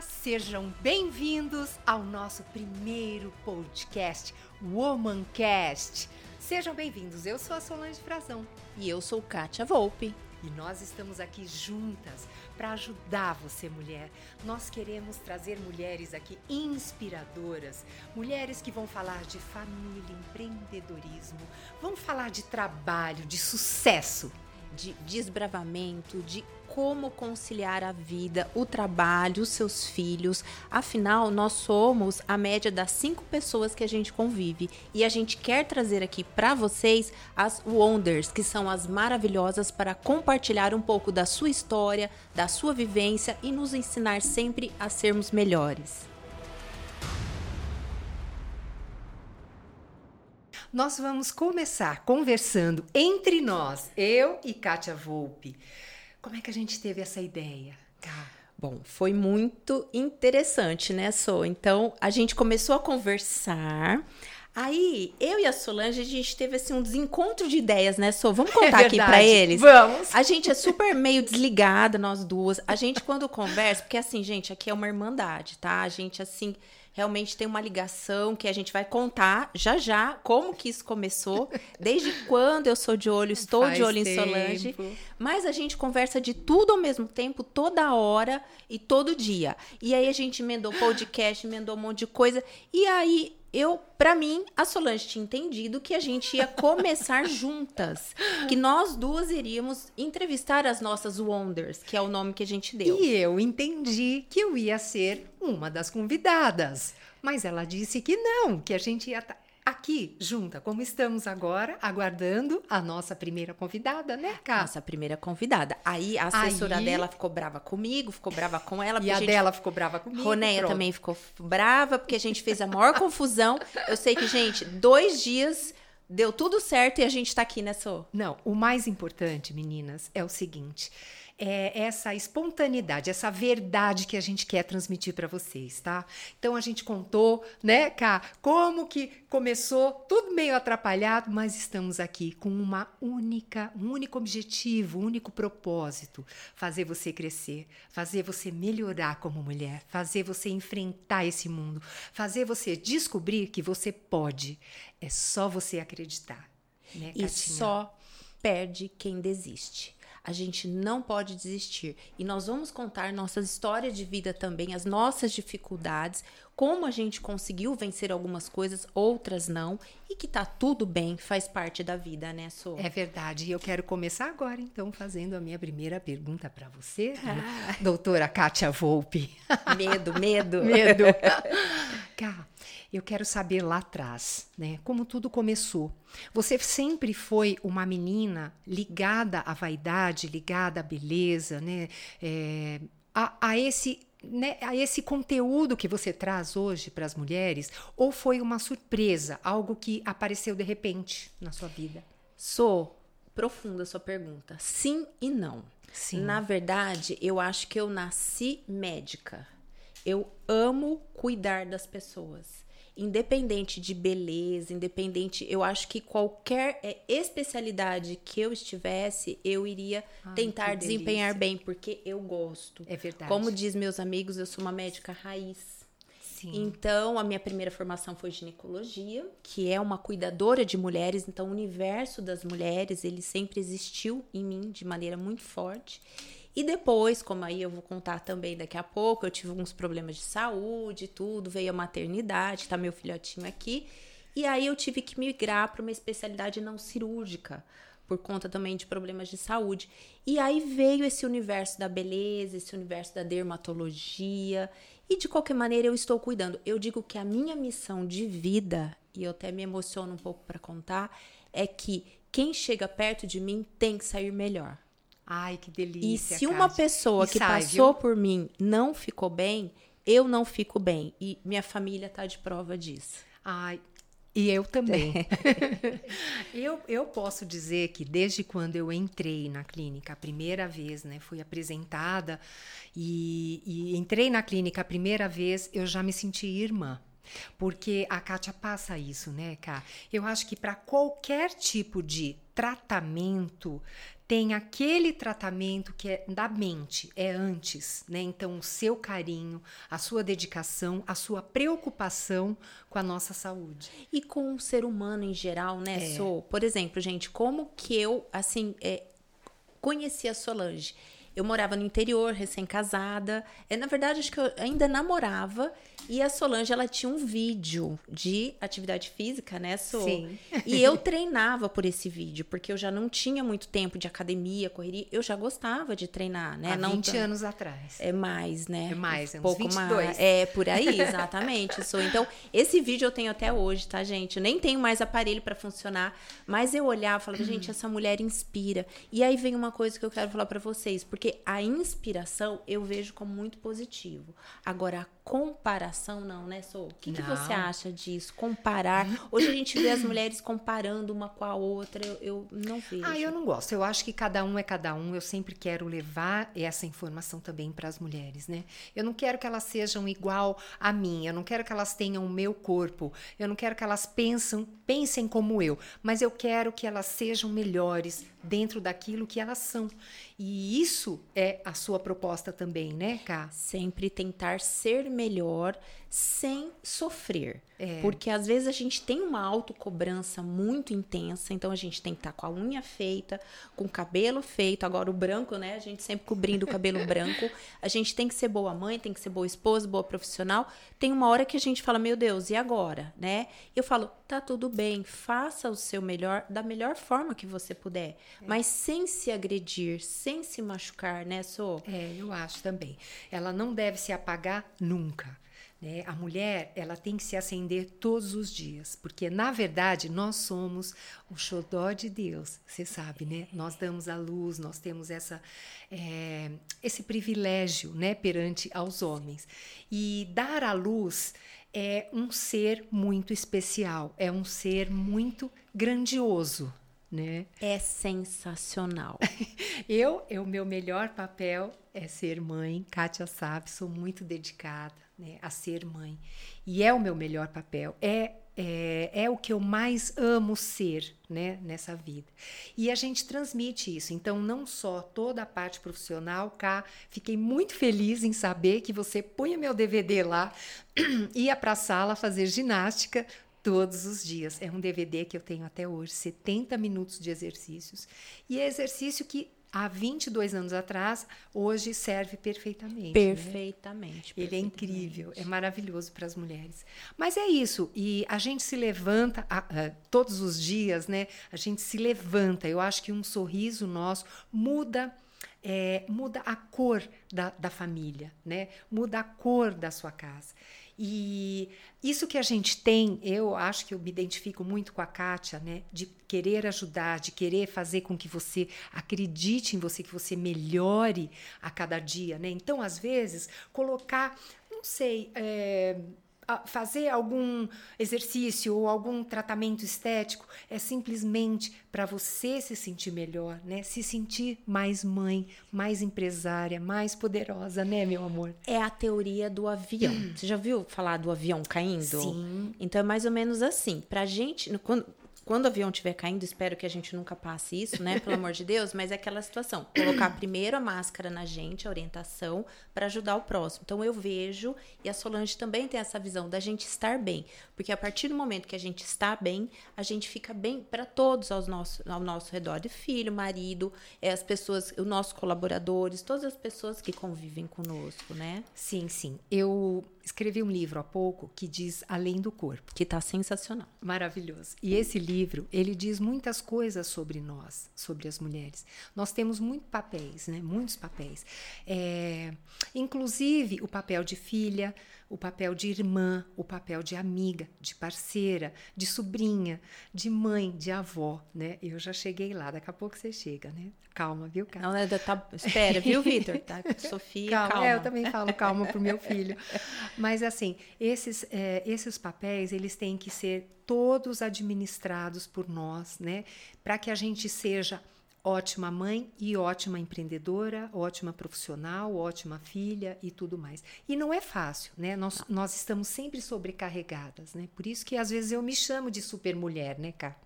Olá, sejam bem-vindos ao nosso primeiro podcast, Womancast. Sejam bem-vindos, eu sou a Solange Frazão. E eu sou Kátia Volpe. E nós estamos aqui juntas para ajudar você, mulher. Nós queremos trazer mulheres aqui inspiradoras, mulheres que vão falar de família, empreendedorismo, vão falar de trabalho, de sucesso de desbravamento, de como conciliar a vida, o trabalho, os seus filhos. Afinal, nós somos a média das cinco pessoas que a gente convive e a gente quer trazer aqui para vocês as Wonders, que são as maravilhosas para compartilhar um pouco da sua história, da sua vivência e nos ensinar sempre a sermos melhores. Nós vamos começar conversando entre nós, eu e Kátia Volpe. Como é que a gente teve essa ideia? Bom, foi muito interessante, né, So? Então, a gente começou a conversar. Aí, eu e a Solange, a gente teve assim um desencontro de ideias, né, So? Vamos contar é aqui para eles? Vamos. A gente é super meio desligada, nós duas. A gente, quando conversa, porque assim, gente, aqui é uma irmandade, tá? A gente, assim, realmente tem uma ligação que a gente vai contar já já como que isso começou, desde quando eu sou de olho, estou Faz de olho tempo. em Solange. Mas a gente conversa de tudo ao mesmo tempo, toda hora e todo dia. E aí a gente emendou podcast, emendou um monte de coisa. E aí eu, para mim, a Solange tinha entendido que a gente ia começar juntas, que nós duas iríamos entrevistar as nossas Wonders, que é o nome que a gente deu. E eu entendi que eu ia ser uma das convidadas, mas ela disse que não, que a gente ia aqui junta, como estamos agora, aguardando a nossa primeira convidada, né, Cá? Nossa primeira convidada. Aí a assessora Aí... dela ficou brava comigo, ficou brava com ela. E a, gente... dela ficou brava comigo. Ronéia também ficou brava, porque a gente fez a maior confusão. Eu sei que, gente, dois dias deu tudo certo e a gente tá aqui, Sô? Não, o mais importante, meninas, é o seguinte é essa espontaneidade, essa verdade que a gente quer transmitir para vocês, tá? Então a gente contou, né, Cá, como que começou, tudo meio atrapalhado, mas estamos aqui com uma única, um único objetivo, um único propósito: fazer você crescer, fazer você melhorar como mulher, fazer você enfrentar esse mundo, fazer você descobrir que você pode. É só você acreditar. Né, e só perde quem desiste. A gente não pode desistir. E nós vamos contar nossas histórias de vida também, as nossas dificuldades, como a gente conseguiu vencer algumas coisas, outras não, e que tá tudo bem, faz parte da vida, né, Sô? É verdade. E eu quero começar agora, então, fazendo a minha primeira pergunta para você, ah. doutora Kátia Volpe. Medo, medo. medo. Cá, eu quero saber lá atrás, né? Como tudo começou. Você sempre foi uma menina ligada à vaidade, ligada à beleza, né? É, a, a esse né, a esse conteúdo que você traz hoje para as mulheres? Ou foi uma surpresa, algo que apareceu de repente na sua vida? Sou profunda a sua pergunta. Sim e não. Sim. Na verdade, eu acho que eu nasci médica. Eu amo cuidar das pessoas independente de beleza, independente, eu acho que qualquer é, especialidade que eu estivesse, eu iria Ai, tentar desempenhar bem, porque eu gosto. É verdade. Como diz meus amigos, eu sou uma médica raiz. Sim. Então, a minha primeira formação foi ginecologia, que é uma cuidadora de mulheres. Então, o universo das mulheres, ele sempre existiu em mim de maneira muito forte. E depois, como aí eu vou contar também daqui a pouco, eu tive alguns problemas de saúde, tudo, veio a maternidade, tá meu filhotinho aqui. E aí eu tive que migrar para uma especialidade não cirúrgica, por conta também de problemas de saúde. E aí veio esse universo da beleza, esse universo da dermatologia. E de qualquer maneira eu estou cuidando. Eu digo que a minha missão de vida, e eu até me emociono um pouco para contar, é que quem chega perto de mim tem que sair melhor. Ai, que delícia. E se uma pessoa e que sai, passou viu? por mim não ficou bem, eu não fico bem. E minha família tá de prova disso. Ai, e eu também. eu, eu posso dizer que desde quando eu entrei na clínica a primeira vez, né, fui apresentada e, e entrei na clínica a primeira vez, eu já me senti irmã. Porque a Kátia passa isso, né, Ká? Eu acho que para qualquer tipo de tratamento tem aquele tratamento que é da mente, é antes, né? Então, o seu carinho, a sua dedicação, a sua preocupação com a nossa saúde. E com o ser humano em geral, né, é. Sou? Por exemplo, gente, como que eu, assim, é, conheci a Solange? Eu morava no interior, recém-casada. É, na verdade, acho que eu ainda namorava. E a Solange, ela tinha um vídeo de atividade física, né, Sol? Sim. E eu treinava por esse vídeo, porque eu já não tinha muito tempo de academia, correria. Eu já gostava de treinar, né? Há não 20 anos atrás. É mais, né? É mais, é uns pouco 22. mais. É, por aí, exatamente. Sou. Então, esse vídeo eu tenho até hoje, tá, gente? Eu nem tenho mais aparelho para funcionar, mas eu olhava e falava, gente, essa mulher inspira. E aí vem uma coisa que eu quero falar para vocês, porque a inspiração eu vejo como muito positivo. Agora, a comparação não, né, Sou? O que, que, você acha disso? Comparar. Hoje a gente vê as mulheres comparando uma com a outra. Eu, eu, não vejo. Ah, eu não gosto. Eu acho que cada um é cada um. Eu sempre quero levar essa informação também para as mulheres, né? Eu não quero que elas sejam igual a mim. Eu não quero que elas tenham o meu corpo. Eu não quero que elas pensem, pensem como eu. Mas eu quero que elas sejam melhores dentro daquilo que elas são. E isso é a sua proposta também, né, Ká? Sempre tentar ser melhor sem sofrer. É. Porque às vezes a gente tem uma autocobrança muito intensa, então a gente tem que estar tá com a unha feita, com o cabelo feito, agora o branco, né? A gente sempre cobrindo o cabelo branco. A gente tem que ser boa mãe, tem que ser boa esposa, boa profissional. Tem uma hora que a gente fala, meu Deus, e agora, né? Eu falo, tá tudo bem, faça o seu melhor da melhor forma que você puder, é. mas sem se agredir, sem se machucar, né, Sô? É, eu acho também. Ela não deve se apagar nunca. Né? A mulher ela tem que se acender todos os dias, porque na verdade nós somos o xodó de Deus, você sabe, né? Nós damos a luz, nós temos essa, é, esse privilégio né, perante aos homens. E dar a luz é um ser muito especial, é um ser muito grandioso. Né? É sensacional. eu, o meu melhor papel é ser mãe. Kátia sabe, sou muito dedicada né, a ser mãe. E é o meu melhor papel, é, é, é o que eu mais amo ser né, nessa vida. E a gente transmite isso. Então, não só toda a parte profissional, cá, fiquei muito feliz em saber que você punha meu DVD lá, ia para a sala fazer ginástica todos os dias. É um DVD que eu tenho até hoje, 70 minutos de exercícios. E é exercício que há 22 anos atrás, hoje serve perfeitamente. Perfeitamente. Né? Ele é incrível, é maravilhoso para as mulheres. Mas é isso, e a gente se levanta a, a, todos os dias, né? A gente se levanta. Eu acho que um sorriso nosso muda. É, muda a cor da, da família, né? Muda a cor da sua casa. E isso que a gente tem, eu acho que eu me identifico muito com a Kátia, né? De querer ajudar, de querer fazer com que você acredite em você, que você melhore a cada dia, né? Então, às vezes, colocar, não sei, é, fazer algum exercício ou algum tratamento estético é simplesmente para você se sentir melhor, né? Se sentir mais mãe, mais empresária, mais poderosa, né, meu amor? É a teoria do avião. Você já viu falar do avião caindo? Sim. Então é mais ou menos assim. Pra gente, quando, quando o avião estiver caindo, espero que a gente nunca passe isso, né? Pelo amor de Deus, mas é aquela situação. Colocar primeiro a máscara na gente, a orientação, para ajudar o próximo. Então eu vejo, e a Solange também tem essa visão da gente estar bem. Porque a partir do momento que a gente está bem, a gente fica bem para todos aos nosso, ao nosso redor. De filho, marido, é, as pessoas, os nossos colaboradores, todas as pessoas que convivem conosco, né? Sim, sim. Eu escrevi um livro há pouco que diz Além do Corpo. Que está sensacional. Maravilhoso. E esse livro, ele diz muitas coisas sobre nós, sobre as mulheres. Nós temos muitos papéis, né? Muitos papéis. É, inclusive o papel de filha, o papel de irmã, o papel de amiga, de parceira, de sobrinha, de mãe, de avó, né? Eu já cheguei lá, daqui a pouco você chega, né? Calma, viu, calma. Não, né, tá, espera, viu, Vitor? Tá, Sofia, calma. calma. É, eu também falo calma pro meu filho. Mas assim, esses, é, esses papéis, eles têm que ser todos administrados por nós, né? Para que a gente seja ótima mãe e ótima empreendedora, ótima profissional, ótima filha e tudo mais. E não é fácil, né? Nós, nós estamos sempre sobrecarregadas, né? Por isso que às vezes eu me chamo de super mulher, né, Cá?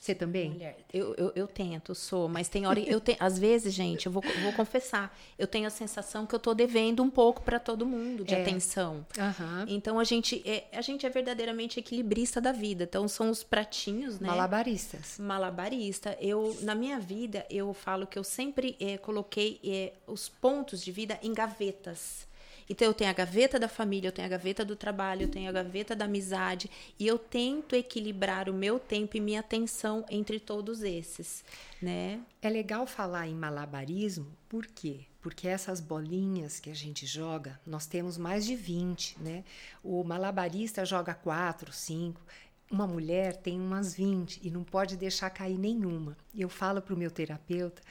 Você também? Mulher, eu, eu, eu, tento, sou, mas tem hora. Eu tenho, às vezes, gente, eu vou, vou confessar, eu tenho a sensação que eu tô devendo um pouco para todo mundo de é. atenção. Uhum. Então a gente, é, a gente é verdadeiramente equilibrista da vida. Então são os pratinhos, né? Malabaristas. Malabarista. Eu, na minha vida, eu falo que eu sempre é, coloquei é, os pontos de vida em gavetas. Então eu tenho a gaveta da família, eu tenho a gaveta do trabalho, eu tenho a gaveta da amizade e eu tento equilibrar o meu tempo e minha atenção entre todos esses, né? É legal falar em malabarismo, por quê? Porque essas bolinhas que a gente joga, nós temos mais de 20, né? O malabarista joga 4, 5, uma mulher tem umas 20 e não pode deixar cair nenhuma. Eu falo para o meu terapeuta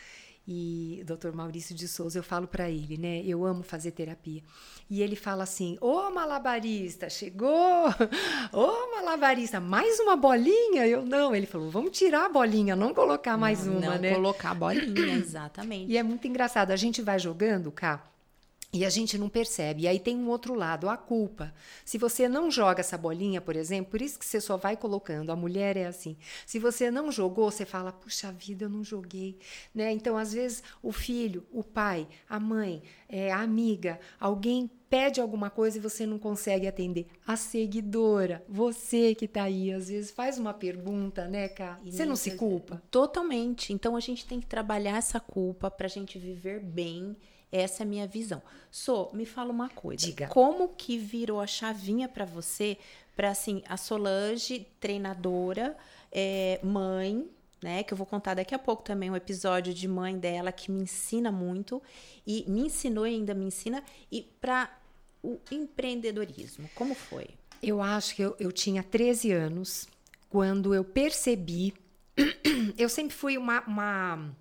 e o Dr. Maurício de Souza, eu falo para ele, né? Eu amo fazer terapia. E ele fala assim: "Ô malabarista, chegou! Ô malabarista, mais uma bolinha?" Eu não, ele falou: "Vamos tirar a bolinha, não colocar mais não, uma, não né?" colocar a bolinha, exatamente. e é muito engraçado, a gente vai jogando, cá, e a gente não percebe. E aí tem um outro lado, a culpa. Se você não joga essa bolinha, por exemplo, por isso que você só vai colocando. A mulher é assim. Se você não jogou, você fala: "Puxa vida, eu não joguei", né? Então, às vezes, o filho, o pai, a mãe, é, a amiga, alguém pede alguma coisa e você não consegue atender. A seguidora, você que está aí, às vezes faz uma pergunta, né, Cá? Você não se culpa? Totalmente. Então a gente tem que trabalhar essa culpa para a gente viver bem essa é a minha visão. So, me fala uma coisa. Diga. Como que virou a chavinha para você, para assim, a Solange, treinadora, é, mãe, né? Que eu vou contar daqui a pouco também um episódio de mãe dela que me ensina muito e me ensinou e ainda me ensina e para o empreendedorismo. Como foi? Eu acho que eu, eu tinha 13 anos quando eu percebi. eu sempre fui uma, uma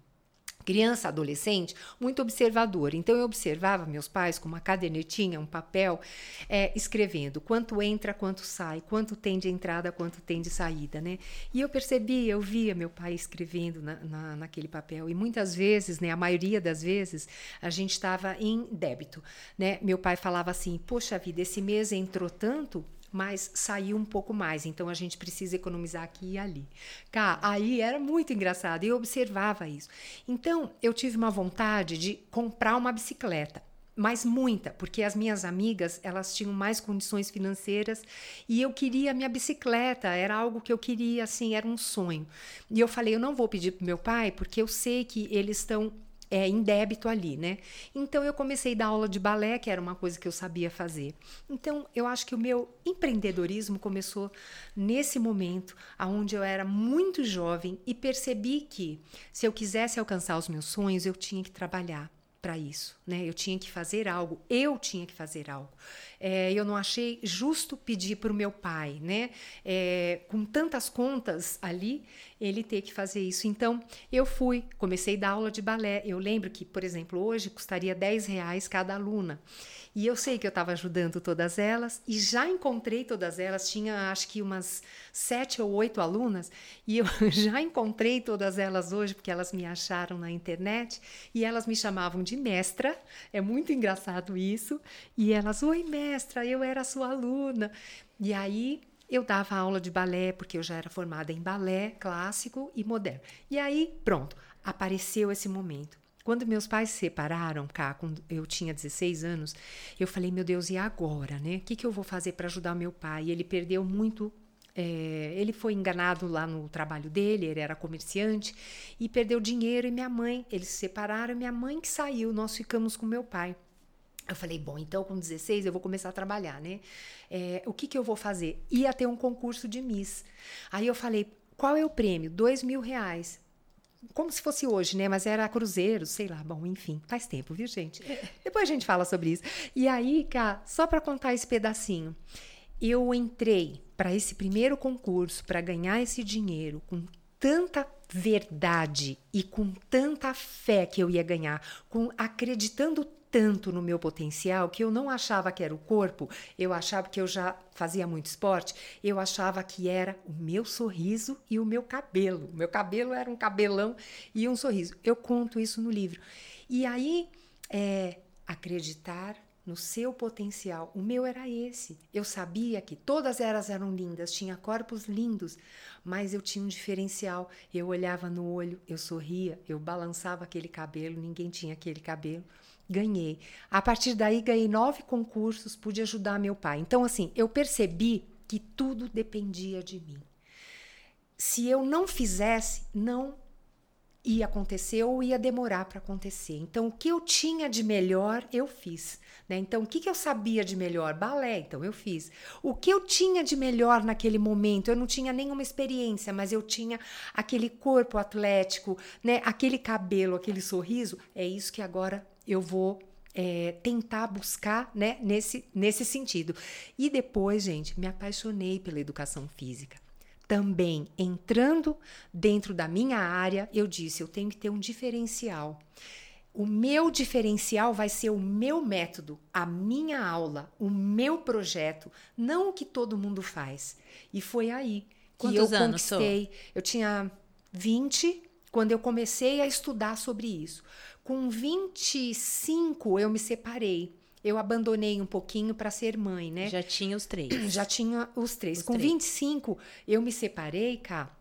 criança, adolescente, muito observadora. Então eu observava meus pais com uma cadernetinha, um papel, é, escrevendo quanto entra, quanto sai, quanto tem de entrada, quanto tem de saída, né? E eu percebia, eu via meu pai escrevendo na, na, naquele papel. E muitas vezes, né, a maioria das vezes, a gente estava em débito, né? Meu pai falava assim: "Poxa vida, esse mês entrou tanto, mas saiu um pouco mais, então a gente precisa economizar aqui e ali. Cá, aí era muito engraçado, eu observava isso. Então eu tive uma vontade de comprar uma bicicleta mas muita, porque as minhas amigas, elas tinham mais condições financeiras e eu queria minha bicicleta, era algo que eu queria, assim, era um sonho. E eu falei, eu não vou pedir para meu pai, porque eu sei que eles estão é, em débito ali, né? Então eu comecei a dar aula de balé, que era uma coisa que eu sabia fazer. Então eu acho que o meu empreendedorismo começou nesse momento, aonde eu era muito jovem e percebi que se eu quisesse alcançar os meus sonhos, eu tinha que trabalhar para isso, né? Eu tinha que fazer algo, eu tinha que fazer algo. É, eu não achei justo pedir para o meu pai, né? É, com tantas contas ali, ele ter que fazer isso. Então, eu fui, comecei a dar aula de balé. Eu lembro que, por exemplo, hoje custaria 10 reais cada aluna. E eu sei que eu estava ajudando todas elas e já encontrei todas elas. Tinha acho que umas sete ou oito alunas e eu já encontrei todas elas hoje porque elas me acharam na internet e elas me chamavam de mestra. É muito engraçado isso. E elas, oi mestra, eu era sua aluna. E aí eu dava aula de balé porque eu já era formada em balé clássico e moderno. E aí, pronto, apareceu esse momento. Quando meus pais se separaram, cá, quando eu tinha 16 anos, eu falei, meu Deus, e agora, né? O que, que eu vou fazer para ajudar meu pai? Ele perdeu muito é, ele foi enganado lá no trabalho dele, ele era comerciante e perdeu dinheiro. E minha mãe, eles se separaram, minha mãe que saiu, nós ficamos com meu pai. Eu falei, bom, então com 16 eu vou começar a trabalhar, né? É, o que, que eu vou fazer? Ia ter um concurso de Miss. Aí eu falei, qual é o prêmio? Dois mil reais como se fosse hoje, né? Mas era cruzeiro, sei lá. Bom, enfim, faz tempo, viu, gente? Depois a gente fala sobre isso. E aí, cá, só para contar esse pedacinho, eu entrei para esse primeiro concurso para ganhar esse dinheiro com tanta verdade e com tanta fé que eu ia ganhar, com acreditando tanto no meu potencial que eu não achava que era o corpo, eu achava que eu já fazia muito esporte, eu achava que era o meu sorriso e o meu cabelo. Meu cabelo era um cabelão e um sorriso. Eu conto isso no livro. E aí, é, acreditar no seu potencial. O meu era esse. Eu sabia que todas elas eram lindas, tinha corpos lindos, mas eu tinha um diferencial. Eu olhava no olho, eu sorria, eu balançava aquele cabelo, ninguém tinha aquele cabelo. Ganhei. A partir daí, ganhei nove concursos, pude ajudar meu pai. Então, assim, eu percebi que tudo dependia de mim. Se eu não fizesse, não ia acontecer ou ia demorar para acontecer. Então, o que eu tinha de melhor, eu fiz. Né? Então, o que, que eu sabia de melhor? Balé, então eu fiz. O que eu tinha de melhor naquele momento? Eu não tinha nenhuma experiência, mas eu tinha aquele corpo atlético, né? aquele cabelo, aquele sorriso. É isso que agora eu vou é, tentar buscar né, nesse, nesse sentido. E depois, gente, me apaixonei pela educação física também entrando dentro da minha área, eu disse: eu tenho que ter um diferencial. O meu diferencial vai ser o meu método, a minha aula, o meu projeto, não o que todo mundo faz. E foi aí que Quantos eu anos conquistei. Sou? Eu tinha 20 quando eu comecei a estudar sobre isso. Com 25 eu me separei eu abandonei um pouquinho para ser mãe, né? Já tinha os três. Já tinha os três. Os Com três. 25, eu me separei, cá.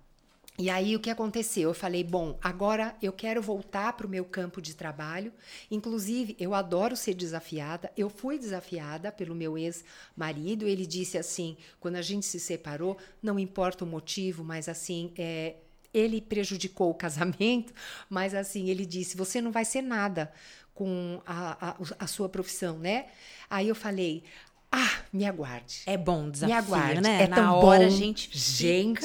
E aí o que aconteceu? Eu falei, bom, agora eu quero voltar para o meu campo de trabalho. Inclusive, eu adoro ser desafiada. Eu fui desafiada pelo meu ex-marido. Ele disse assim, quando a gente se separou, não importa o motivo, mas assim, é, ele prejudicou o casamento, mas assim, ele disse: você não vai ser nada com a, a, a sua profissão, né? Aí eu falei, ah, me aguarde. É bom desafio, me aguarde. né? É Na tão hora bom. a gente fica...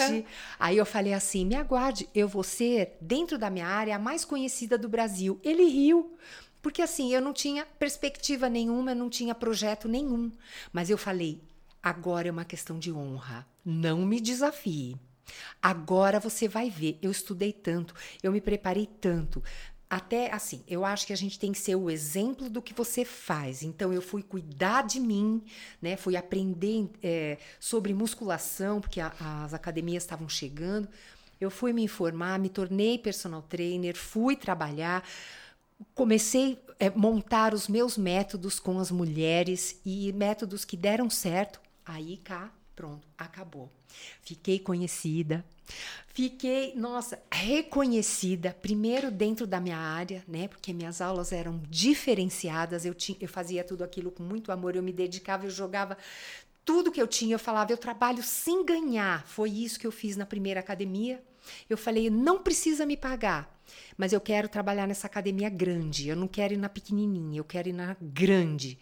Gente, aí eu falei assim, me aguarde, eu vou ser, dentro da minha área, a mais conhecida do Brasil. Ele riu. Porque assim, eu não tinha perspectiva nenhuma, eu não tinha projeto nenhum. Mas eu falei, agora é uma questão de honra. Não me desafie. Agora você vai ver. Eu estudei tanto, eu me preparei tanto até assim, eu acho que a gente tem que ser o exemplo do que você faz. Então, eu fui cuidar de mim, né? Fui aprender é, sobre musculação, porque a, as academias estavam chegando. Eu fui me informar, me tornei personal trainer, fui trabalhar, comecei a é, montar os meus métodos com as mulheres e métodos que deram certo. Aí cá, pronto, acabou. Fiquei conhecida, Fiquei, nossa, reconhecida, primeiro dentro da minha área, né? Porque minhas aulas eram diferenciadas, eu, tinha, eu fazia tudo aquilo com muito amor, eu me dedicava, eu jogava tudo que eu tinha, eu falava, eu trabalho sem ganhar. Foi isso que eu fiz na primeira academia. Eu falei, não precisa me pagar, mas eu quero trabalhar nessa academia grande, eu não quero ir na pequenininha, eu quero ir na grande.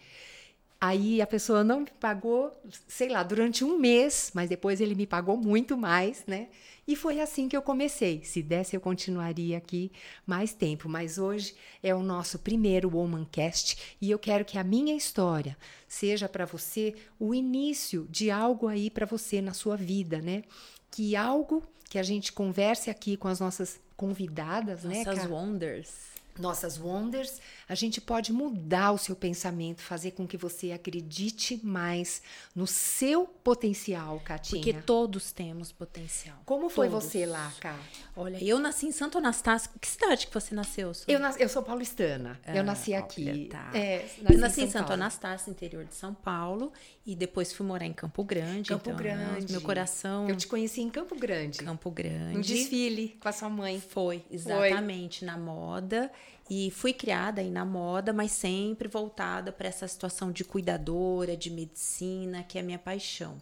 Aí a pessoa não me pagou, sei lá, durante um mês, mas depois ele me pagou muito mais, né? E foi assim que eu comecei. Se desse, eu continuaria aqui mais tempo, mas hoje é o nosso primeiro Womancast e eu quero que a minha história seja para você o início de algo aí para você na sua vida, né? Que algo que a gente converse aqui com as nossas convidadas, nossas né? Nossas wonders nossas wonders, a gente pode mudar o seu pensamento, fazer com que você acredite mais no seu potencial, Katinha. Porque todos temos potencial. Como foi todos. você lá, Cá? Olha, eu nasci em Santo Anastácio. Que cidade que você nasceu? Sou? Eu, nas... eu sou paulistana. Ah, eu nasci aqui. Olha, tá. é, nasci eu nasci em, em Santo Paulo. Anastácio, interior de São Paulo. E depois fui morar em Campo Grande. Campo então, Grande. Meu coração. Eu te conheci em Campo Grande. Campo Grande. Um desfile com a sua mãe. Foi, exatamente, foi. na moda. E fui criada aí na moda, mas sempre voltada para essa situação de cuidadora, de medicina, que é a minha paixão.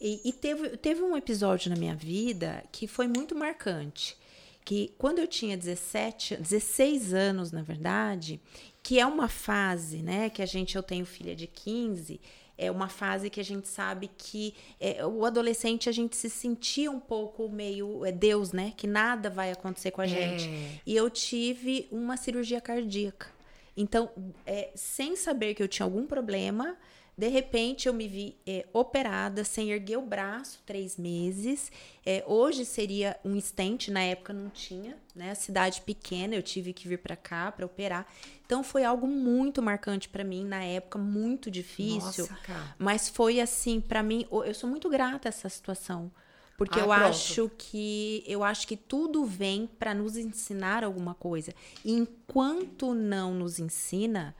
E, e, teve, teve um episódio na minha vida que foi muito marcante. Que quando eu tinha 17, 16 anos, na verdade, que é uma fase, né? Que a gente, eu tenho filha de 15, é uma fase que a gente sabe que é, o adolescente a gente se sentia um pouco meio é Deus, né? Que nada vai acontecer com a gente. É. E eu tive uma cirurgia cardíaca. Então, é, sem saber que eu tinha algum problema, de repente eu me vi é, operada, sem erguer o braço, três meses. É, hoje seria um estente, na época não tinha, né? Cidade pequena, eu tive que vir para cá para operar. Então foi algo muito marcante para mim na época, muito difícil. Nossa, cara. Mas foi assim, para mim, eu sou muito grata a essa situação. Porque Ah, eu pronto. acho que eu acho que tudo vem para nos ensinar alguma coisa. E enquanto não nos ensina,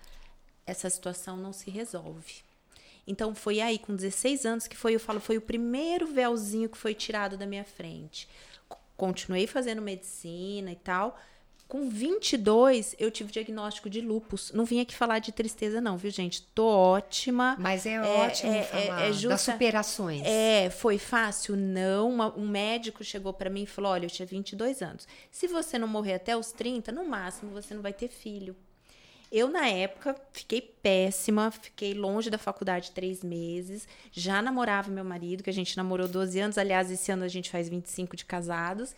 essa situação não se resolve. Então foi aí com 16 anos que foi, eu falo, foi o primeiro véuzinho que foi tirado da minha frente. Continuei fazendo medicina e tal, com 22, eu tive diagnóstico de lupus. Não vim aqui falar de tristeza, não, viu, gente? Tô ótima. Mas é, é ótimo é, falar é, é justa, das superações. É, foi fácil? Não. Uma, um médico chegou para mim e falou: olha, eu tinha 22 anos. Se você não morrer até os 30, no máximo você não vai ter filho. Eu, na época, fiquei péssima, fiquei longe da faculdade três meses, já namorava meu marido, que a gente namorou 12 anos, aliás, esse ano a gente faz 25 de casados,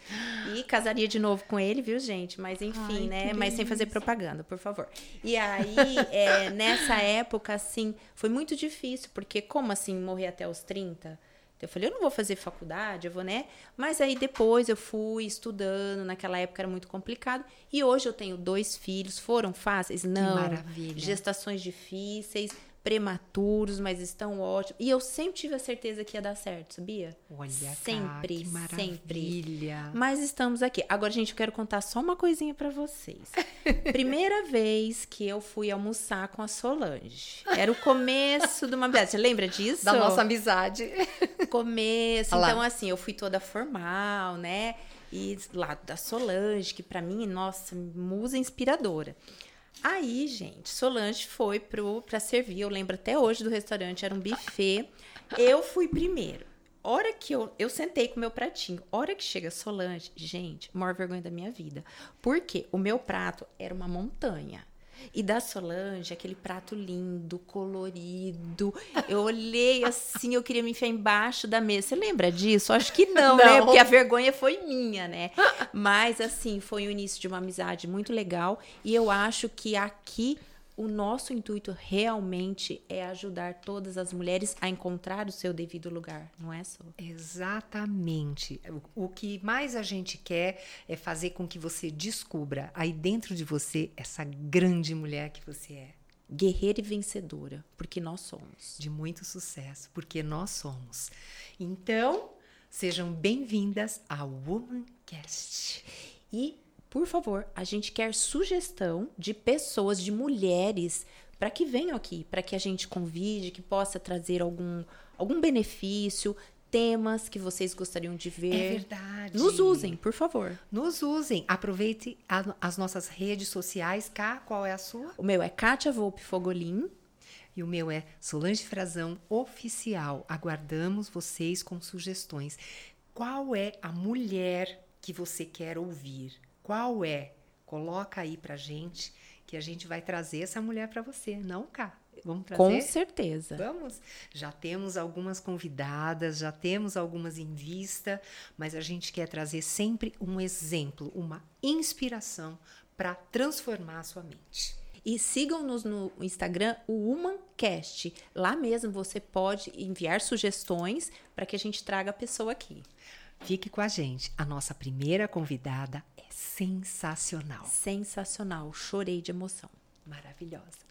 e casaria de novo com ele, viu, gente? Mas enfim, Ai, né? Mas sem fazer propaganda, por favor. E aí, é, nessa época, assim, foi muito difícil, porque como assim morrer até os 30? Eu falei, eu não vou fazer faculdade, eu vou, né? Mas aí depois eu fui estudando, naquela época era muito complicado. E hoje eu tenho dois filhos, foram fáceis? Não. Que maravilha. Gestações difíceis, prematuros, mas estão ótimos. E eu sempre tive a certeza que ia dar certo, sabia? Olha, sempre, cá, sempre. Mas estamos aqui. Agora, gente, eu quero contar só uma coisinha para vocês. Primeira vez que eu fui almoçar com a Solange. Era o começo de uma amizade. Você lembra disso? Da nossa amizade. Começo. Olá. Então, assim, eu fui toda formal, né? E lá da Solange, que para mim, nossa, musa inspiradora. Aí, gente, Solange foi pro, pra servir. Eu lembro até hoje do restaurante, era um buffet. Eu fui primeiro. Hora que eu, eu sentei com o meu pratinho, hora que chega Solange, gente, maior vergonha da minha vida. Porque o meu prato era uma montanha. E da Solange, aquele prato lindo, colorido. Eu olhei assim, eu queria me enfiar embaixo da mesa. Você lembra disso? Acho que não, né? não. né? Porque a vergonha foi minha, né? Mas assim, foi o início de uma amizade muito legal. E eu acho que aqui o nosso intuito realmente é ajudar todas as mulheres a encontrar o seu devido lugar, não é só? Exatamente. O, que mais a gente quer é fazer com que você descubra aí dentro de você essa grande mulher que você é. Guerreira e vencedora, porque nós somos. De muito sucesso, porque nós somos. Então, sejam bem-vindas ao Womancast. E por favor, a gente quer sugestão de pessoas, de mulheres, para que venham aqui, para que a gente convide, que possa trazer algum, algum benefício, temas que vocês gostariam de ver. É verdade. Nos usem, por favor. Nos usem. Aproveite a, as nossas redes sociais. Cá, qual é a sua? O meu é Kátia Volpe Fogolin. E o meu é Solange Frazão Oficial. Aguardamos vocês com sugestões. Qual é a mulher que você quer ouvir? Qual é? Coloca aí pra gente que a gente vai trazer essa mulher para você, não cá. Vamos trazer? Com certeza. Vamos. Já temos algumas convidadas, já temos algumas em vista, mas a gente quer trazer sempre um exemplo, uma inspiração para transformar a sua mente. E sigam-nos no Instagram, o Humancast. Lá mesmo você pode enviar sugestões para que a gente traga a pessoa aqui. Fique com a gente. A nossa primeira convidada sensacional. Sensacional. Chorei de emoção. Maravilhosa.